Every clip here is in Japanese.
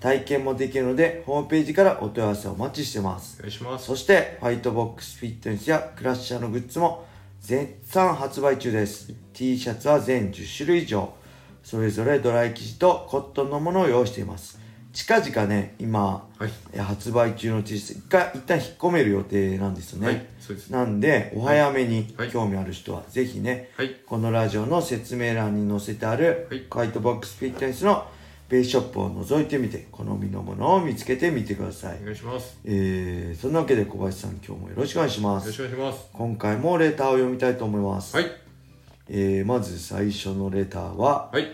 体験もできるのでホームページからお問い合わせをお待ちしてます。お願いします。そしてファイトボックスフィットネスやクラッシャーのグッズも絶賛発売中です、T シャツは全10種類以上。それぞれドライ生地とコットンのものを用意しています。近々ね今、はい。え発売中の T シャツが一旦引っ込める予定なんですよね、はいそうです。なんでお早めにはい。興味ある人はぜひね、はい。このラジオの説明欄に載せてある、はい。ホワイトボックスフィットネスのベースショップを覗いてみて好みのものを見つけてみてくださいお願いします。えー、そんなわけで小林さん今日もよろしくお願いしますよろしくお願いします。今回もレターを読みたいと思います、はい。えー、まず最初のレターははい。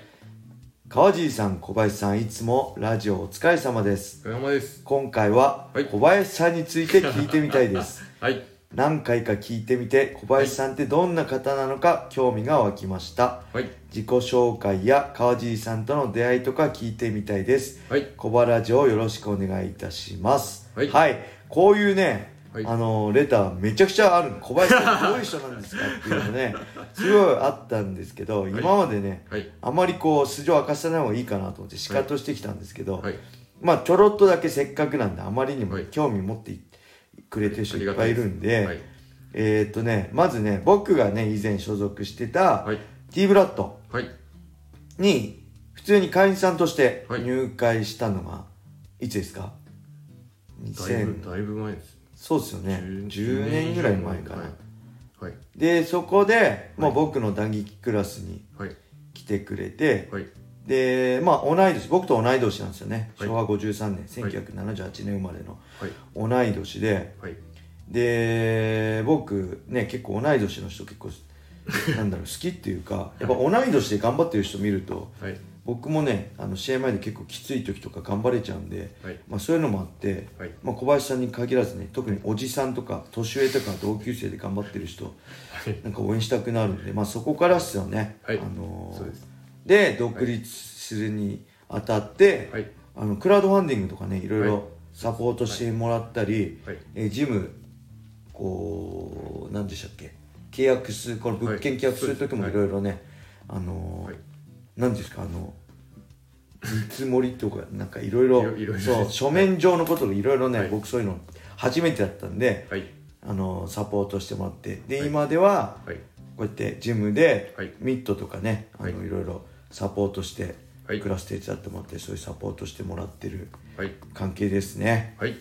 川尻さん小林さんいつもラジオお疲れ様ですお疲れ様です。今回ははい小林さんについて聞いてみたいです はい。何回か聞いてみて小林さんってどんな方なのか興味が湧きました。はい。自己紹介や川尻さんとの出会いとか聞いてみたいです。はい。小原城をよろしくお願いいたします。はい。こういうね、はい。あのレターめちゃくちゃあるの。小林さんどういう人なんですかっていうのね すごいあったんですけど、今までねはい。あまりこう素性を明かさない方がいいかなと思ってシカとしてきたんですけど、はい。まあちょろっとだけせっかくなんであまりにもはい。興味持ってくれてる人いっぱいいるんで、はい。えーっとねまずね僕がね以前所属してたはい。T ブラッドはい。に普通に会員さんとしてはい入会したのがいつですか？だい2000ぶ、だいぶ前です。そうですよね10年ぐらい前かな、はい。はい。でそこで、まあ、はい僕の打撃クラスにはい。来てくれて、はい。でまあ同い年僕と同い年なんですよね、はい昭和53年はい1978年生まれのはい。同い年ではい。で僕ね結構同い年の人結構なんだろう好きっていうかやっぱ同い年で頑張ってる人見るとはい。僕もねあの試合前で結構きつい時とか頑張れちゃうんで、はい。まあ、そういうのもあって、はい。まあ、小林さんに限らずね特におじさんとか年上とか同級生で頑張ってる人はい。なんか応援したくなるんで、まあ、そこからっすよね、はいあのーそうです。で独立するにあたって、はい。あのクラウドファンディングとかねいろいはいろサポートしてもらったり、はい。えージムこう何でしたっけ契約するこの物件契約する時もはいいろいろね、あの。何ですかあの見積もりとかなんかいろいろそう書面上のことをいろいろね、はい僕そういうの初めてだったんで、はい。あのーサポートしてもらってで、はい今でははい。こうやってジムではいミットとかね、あのはいいろいろサポートして、はいクラス手伝ってもらってそういうサポートしてもらってるはい。関係ですねはい。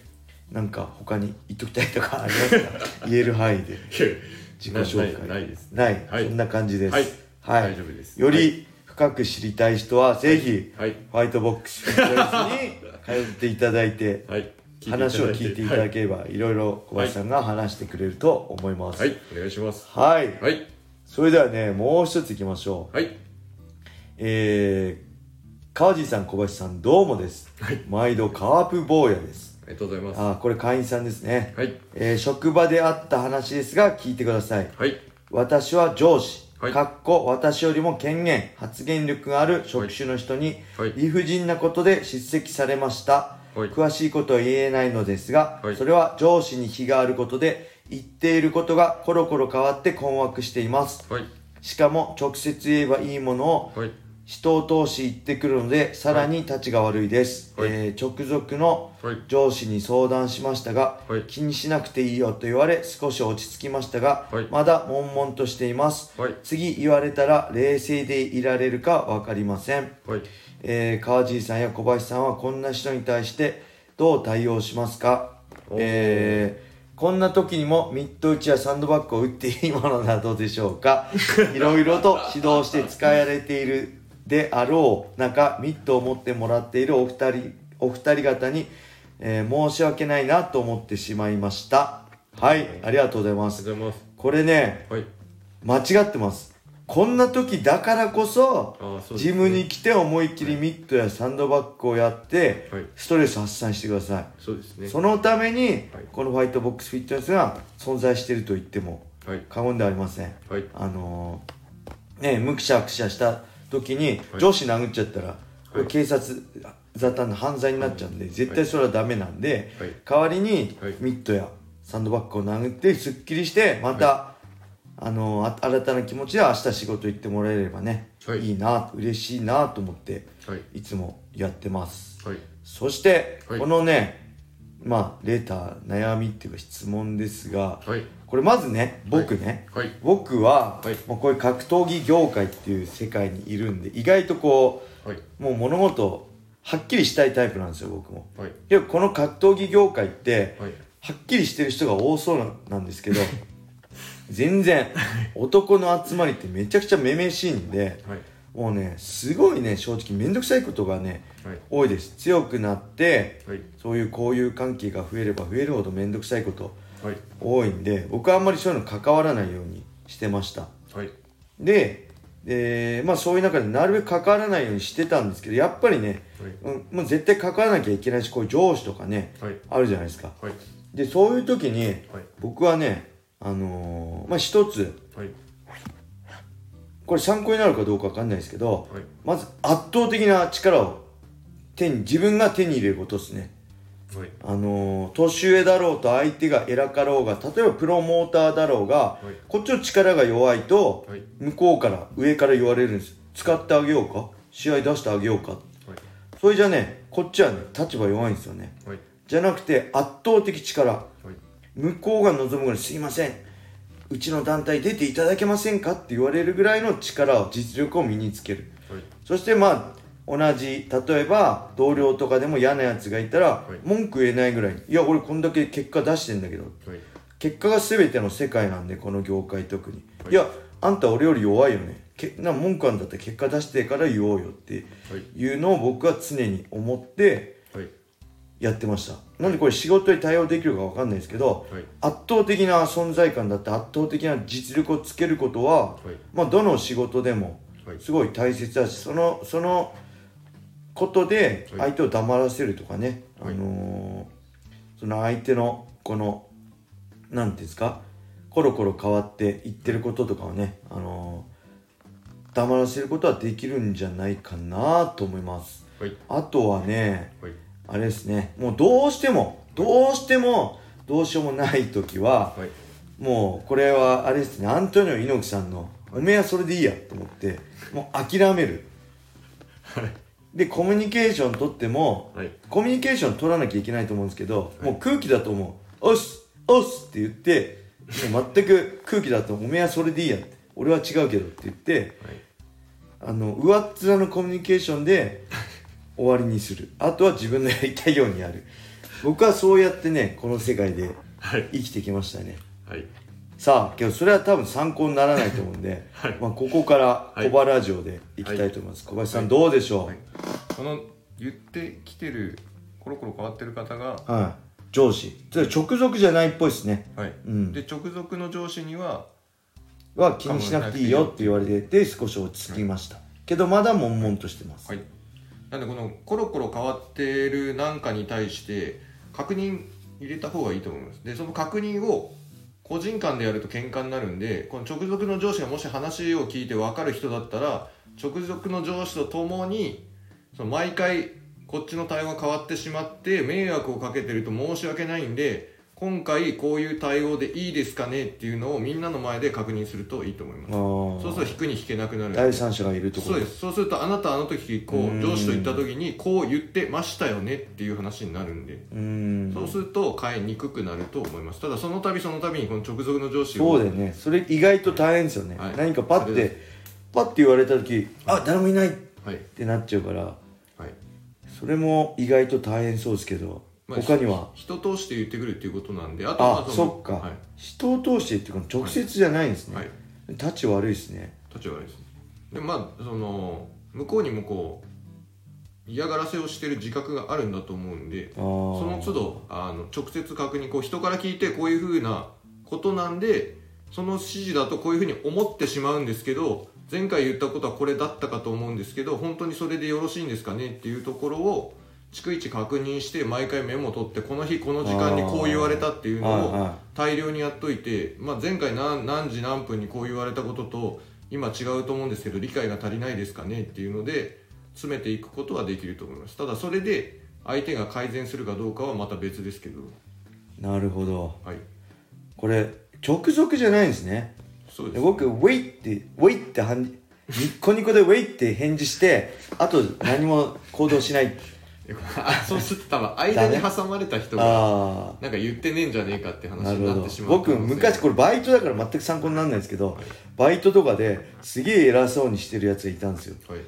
なんか他に言っときたいとかありますか？言える範囲で自己紹介ないです。ない、はいそんな感じですはいはい大丈夫ですより深く知りたい人はぜひ、はい。ホワイトボックスに通っていただいて はい。話を聞いていただければ、い、ろいろ小林さんが話してくれると思いますはい。はい。お願いします。はい、はい。それではねもう一ついきましょうはい。えー、川地さん小林さんどうもです、はい。毎度カープ坊やです。ありがとうございます。あーこれ会員さんですね、はい。えー職場であった話ですが聞いてください。はい。私は上司、はい。かっこ私よりも権限発言力がある職種の人にはい。理不尽なことで叱責されました、はい。詳しいことは言えないのですが、はい。それは上司に非があることで言っていることがコロコロ変わって困惑しています。はい。しかも直接言えばいいものをはい。人を通し言ってくるのでさらに立ちが悪いです、はい。えー直属のはい。上司に相談しましたが、はい。気にしなくていいよと言われ少し落ち着きましたが、はい。まだ悶々としています、はい。次言われたら冷静でいられるか分かりません、はい。えー川尻さんや小林さんはこんな人に対してどう対応しますか？えーこんな時にもミット打ちやサンドバッグを打っていいものなどでしょうか？いろいろと指導して使われているであろう。中ミットを持ってもらっているお二人お二人方に、えー申し訳ないなと思ってしまいました。はいありがとうございまありすがとうございます。これねはい。間違ってます。こんな時だからこそそね。ジムに来て思いっきりミットやサンドバッグをやってはい。ストレス発散してください。そうですね。そのためにはい。このファイトボックスフィットネスが存在していると言ってもはい。過言ではありません。はい。あのーねむくしゃくしゃした時にはい。上司殴っちゃったら、これはい。警察沙汰の犯罪になっちゃうんで、絶対それはダメなんで、はい。代わりにはい。ミットやサンドバッグを殴ってすっきりしてまた、あの新たな気持ちで明日仕事行ってもらえればね、はい。いいな嬉しいなと思ってはい。いつもやってます。はい。そして、はい。このねまあレーター悩みっていうか質問ですが、はいこれまずね僕ね、はい。僕は、はい。もうこういう格闘技業界っていう世界にいるんで意外とこはい、うもう物事をはっきりしたいタイプなんですよ僕も。はい。でもこの格闘技業界って、はい。はっきりしてる人が多そうななんですけど 全然男の集まりってめちゃくちゃめめしいんではい。もうねすごいね正直面倒くさいことがねはい。多いです。強くなってはい。そういう交友関係が増えれば増えるほど面倒くさいことはい多いんで僕はあんまりそういうの関わらないようにしてました。はい。ででまあそういう中でなるべく関わらないようにしてたんですけどやっぱりね、はい。うん、もう絶対関わらなきゃいけないしこういう上司とかねはい。あるじゃないですか。はい。でそういう時にはい。僕はねあのーまあ一つはい。これ参考になるかどうかわかんないですけどはい。まず圧倒的な力を手に自分が手に入れることですねはい。あのー年上だろうと相手が偉かろうが例えばプロモーターだろうが、はい。こっちの力が弱いと、はい。向こうから上から言われるんです。使ってあげようか？試合出してあげようか？はい。それじゃねこっちはね立場弱いんですよね。はい。じゃなくて圧倒的力。はい。向こうが望むぐらいすいません。うちの団体出ていただけませんか？って言われるぐらいの力を実力を身につける。はい。そしてまあ同じ例えば同僚とかでも嫌なやつがいたら、はい。文句言えないぐらいいや俺こんだけ結果出してんだけどはい。結果が全ての世界なんでこの業界特に、はい。い、やあんた俺より弱いよね。けな文句あんだったら結果出してから言おうよってはい。いうのを僕は常に思ってはい。やってました。なんでこれ仕事に対応できるか分かんないですけどはい。圧倒的な存在感だって圧倒的な実力をつけることは、はい。まあ、どの仕事でもはい。すごい大切だしそのそのことではい。相手を黙らせるとかね、はい。あのーその相手のこのなんていうんですか？コロコロ変わっていってることとかをね、あのー黙らせることはできるんじゃないかなと思います。はい。あとはねはい。あれですね。もうどうしてもどうしてもどうしようもない時ははい。もうこれはあれですね。アントニオ猪木さんの「おめえはそれでいいや」と思ってもう諦める。はいでコミュニケーション取ってもはい。コミュニケーション取らなきゃいけないと思うんですけど、はい。もう空気だと思う「おっすおっす」って言ってもう全く空気だと「おめえはそれでいいや」って「俺は違うけど」って言ってはい。あの上っ面のコミュニケーションで 終わりにする。あとは自分のやりたいようにやる。僕はそうやってねこの世界ではい。生きてきましたね。はいさあけどそれは多分参考にならないと思うんで、はい。まあ、ここからはい小葉ラジオでいきたいと思います、小林さんはいどうでしょう、はい。この言ってきてるコロコロ変わってる方がはい、上司。直属じゃないっぽいですね。はい。うん。で直属の上司にはは気にしなくていいよって言われてて少し落ち着きました、けどまだ悶々としてます、はい。なんでこのコロコロ変わってるなんかに対して確認入れた方がいいと思います。でその確認を個人間でやると喧嘩になるんでこの直属の上司がもし話を聞いて分かる人だったら直属の上司と共にその毎回こっちの対応が変わってしまって迷惑をかけてると申し訳ないんで今回こういう対応でいいですかねっていうのをみんなの前で確認するといいと思います。そうすると引くに引けなくなる。第三者がいるところ。そうですそうするとあなたあの時こううん上司と言った時にこう言ってましたよねっていう話になるんで、そうすると変えにくくなると思います。ただその度その度にこの直属の上司をそうだよね。それ意外と大変ですよね、はい。何かパッてパッて言われた時あ誰もいないっはい。てなっちゃうから。はい。それも意外と大変そうですけど、まあ他には？人通して言ってくるっていうことなんであとはまあそっか、はい、人を通してっていうか直接じゃないんですね、はい、立ち悪いですね。立ち悪いですでまあその向こうにもこう嫌がらせをしてる自覚があるんだと思うんでその都度あの直接確認こう人から聞いてこういうふうなことなんでその指示だとこういうふうに思ってしまうんですけど前回言ったことはこれだったかと思うんですけど本当にそれでよろしいんですかねっていうところを逐一確認して毎回メモ取ってこの日この時間にこう言われたっていうのを大量にやっといて、まあ、前回何何時何分にこう言われたことと今違うと思うんですけど理解が足りないですかねっていうので詰めていくことはできると思います。ただそれで相手が改善するかどうかはまた別ですけど。なるほど。はい。これ直属じゃないんですね。そうです。で僕「ウェイ」って「ウェイ」ってニッコニコで「ウェイ」って返事してあと何も行動しない。あ そうすると多分間に挟まれた人があなんか言ってねえんじゃねえかってあ話になってしまう僕昔これバイトだから全く参考にならないんですけど、バイトとかですげえ偉そうにしてるやつがいたんですよ。はい。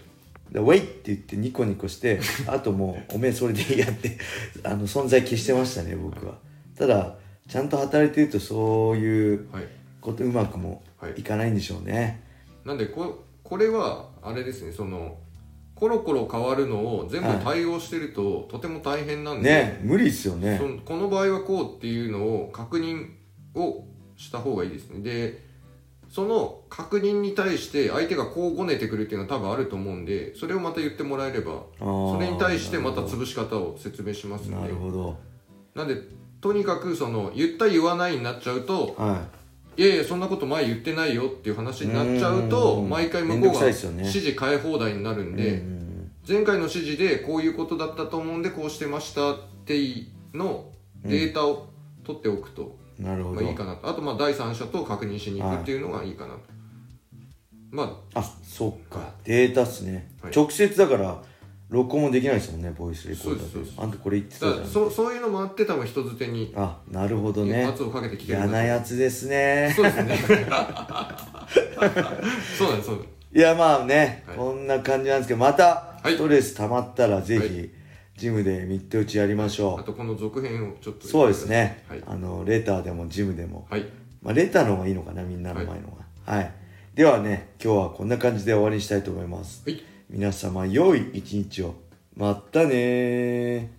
でウェイって言ってニコニコして あともうおめえそれでいいやって あの存在消してましたね僕は。ただちゃんと働いてるとそういうはい。ことうまくもいかないんでしょうね、なんでここれはあれですねそのコロコロ変わるのを全部対応してると、とても大変なんで、ね無理っすよね。そのこの場合はこうっていうのを確認をした方がいいですね。でその確認に対して相手がこうごねてくるっていうのは多分あると思うんでそれをまた言ってもらえればそれに対してまた潰し方を説明しますんなでるほど。なんでとにかくその言った言わないになっちゃうとはいやいやそんなこと前言ってないよっていう話になっちゃうとうん。毎回向こうが指示変え放題になるんで、うん。前回の指示でこういうことだったと思うんでこうしてましたっていうのデータを取っておくと、なるほど。まあいいかなと。あとまあ第三者と確認しに行くっていうのがいいかなと、まあそっか。データっすね、はい。直接だから録音もできないですもんねボイスレコーダーで。あんたこれ言ってあたじゃん。そそういうのもあって多分人づてにあなるほどね。圧をかけてきてる嫌なやつですね。そうですね。そうなんですそうなんです。いやまあね、はい。こんな感じなんですけどまたはい。ストレス溜まったらぜはひジムでミット打ちやりましょう、あとこの続編をちょっとそうですね、はい、あのレターでもジムでも、はい、まあ、レターの方がいいのかなみんなの前のが。はい、ではね今日はこんな感じで終わりにしたいと思います。はい皆様良い一日を。またね